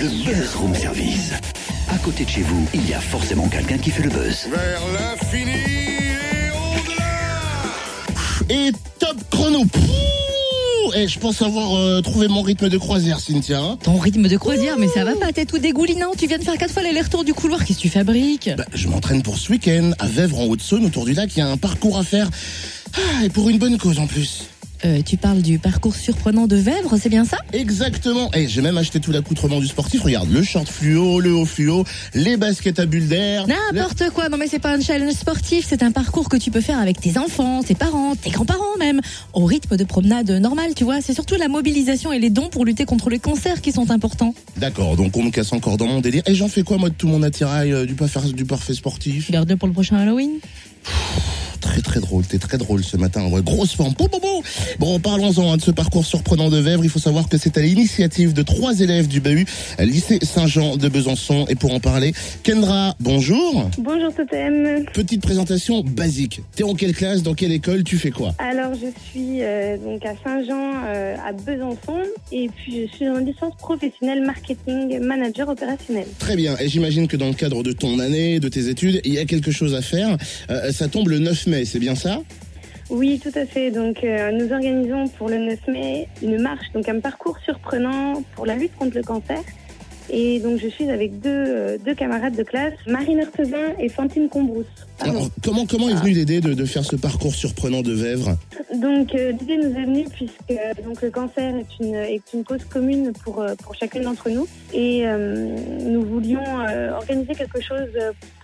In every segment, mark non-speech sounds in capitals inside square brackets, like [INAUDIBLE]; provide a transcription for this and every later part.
Le Buzz Room Service. À côté de chez vous, il y a forcément quelqu'un qui fait le buzz. Vers l'infini et au-delà Et top chrono. Et je pense avoir euh, trouvé mon rythme de croisière, Cynthia. hein. Ton rythme de croisière, mais ça va pas, t'es tout dégoulinant. Tu viens de faire quatre fois l'aller-retour du couloir, qu'est-ce que tu fabriques Bah, je m'entraîne pour ce week-end. À Vèvres, en Haute-Saône, autour du lac, il y a un parcours à faire. Ah, et pour une bonne cause en plus. Euh, Tu parles du parcours surprenant de Vèvres, c'est bien ça? Exactement. Et j'ai même acheté tout l'accoutrement du sportif. Regarde, le short fluo, le haut fluo, les baskets à bulles d'air. N'importe quoi, non mais c'est pas un challenge sportif, c'est un parcours que tu peux faire avec tes enfants, tes parents, tes grands-parents même, au rythme de promenade normal, tu vois. C'est surtout la mobilisation et les dons pour lutter contre les cancers qui sont importants. D'accord, donc on me casse encore dans mon délire. Et j'en fais quoi, moi, de tout mon attirail euh, du, parfait, du parfait sportif? Tu gardes pour le prochain Halloween Très très drôle, t'es très drôle ce matin, ouais, grosse forme. Bon, bon, bon. Bon, parlons-en hein, de ce parcours surprenant de Vèvres. Il faut savoir que c'est à l'initiative de trois élèves du BAHU, lycée Saint-Jean de Besançon. Et pour en parler, Kendra, bonjour. Bonjour Totem. Petite présentation basique. T'es en quelle classe, dans quelle école, tu fais quoi? Alors je suis euh, donc à Saint-Jean euh, à Besançon et puis je suis en licence professionnelle marketing manager opérationnel. Très bien, et j'imagine que dans le cadre de ton année, de tes études, il y a quelque chose à faire. Euh, ça tombe le 9 mai, c'est bien ça? Oui, tout à fait. Donc euh, nous organisons pour le 9 mai une marche, donc un parcours surprenant pour la lutte contre le cancer. Et donc je suis avec deux, euh, deux camarades de classe, Marine Heurtezin et Fantine Combrousse. Alors, comment, comment est venue l'idée de, de faire ce parcours surprenant de Vèvres? Donc euh, l'idée nous est venue puisque euh, donc le cancer est une est une cause commune pour pour chacun d'entre nous et euh, nous voulions euh, organiser quelque chose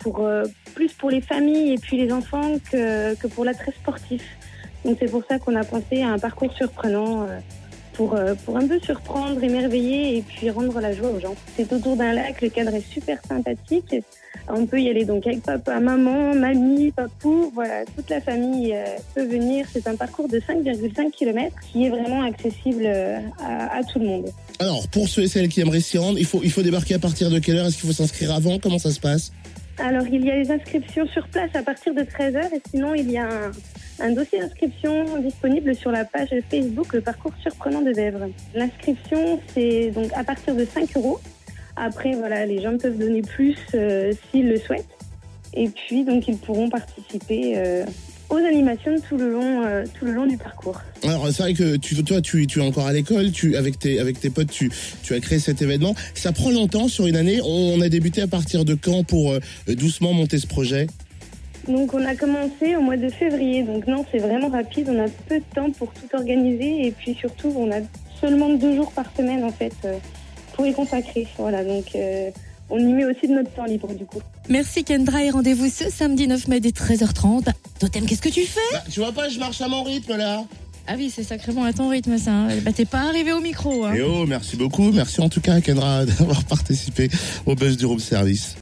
pour euh, plus pour les familles et puis les enfants que que pour l'attrait sportif. Donc c'est pour ça qu'on a pensé à un parcours surprenant. Euh, pour, pour un peu surprendre, émerveiller et puis rendre la joie aux gens. C'est autour d'un lac, le cadre est super sympathique. On peut y aller donc avec papa, maman, mamie, papou, voilà, toute la famille euh, peut venir. C'est un parcours de 5,5 km qui est vraiment accessible euh, à, à tout le monde. Alors, pour ceux et celles qui aimeraient s'y rendre, il faut, il faut débarquer à partir de quelle heure? Est-ce qu'il faut s'inscrire avant? Comment ça se passe? Alors, il y a les inscriptions sur place à partir de 13h et sinon, il y a un, un dossier d'inscription disponible sur la page Facebook Le Parcours Surprenant de Vèvres. L'inscription, c'est donc à partir de 5 euros. Après, voilà, les gens peuvent donner plus euh, s'ils le souhaitent. Et puis, donc, ils pourront participer euh, aux animations tout le long, euh, tout le long du parcours. Alors, c'est vrai que tu, toi, tu, es encore à l'école, tu, avec, tes, avec tes potes, tu, as créé cet événement. Ça prend longtemps sur une année. On a débuté à partir de quand pour doucement monter ce projet? Donc, on a commencé au mois de février. Donc, non, c'est vraiment rapide. On a peu de temps pour tout organiser. Et puis, surtout, on a seulement deux jours par semaine, en fait, euh, pour y consacrer. Voilà, donc, euh, on y met aussi de notre temps libre, du coup. Merci Kendra et rendez-vous ce samedi 9 mai dès 13h30. Totem, qu'est-ce que tu fais? Bah, Tu vois pas, je marche à mon rythme là. Ah oui, c'est sacrément à ton rythme ça. hein. Bah t'es pas arrivé au micro. Hein. Et oh, merci beaucoup. Merci en tout cas à Kendra [LAUGHS] d'avoir participé au buzz du room service.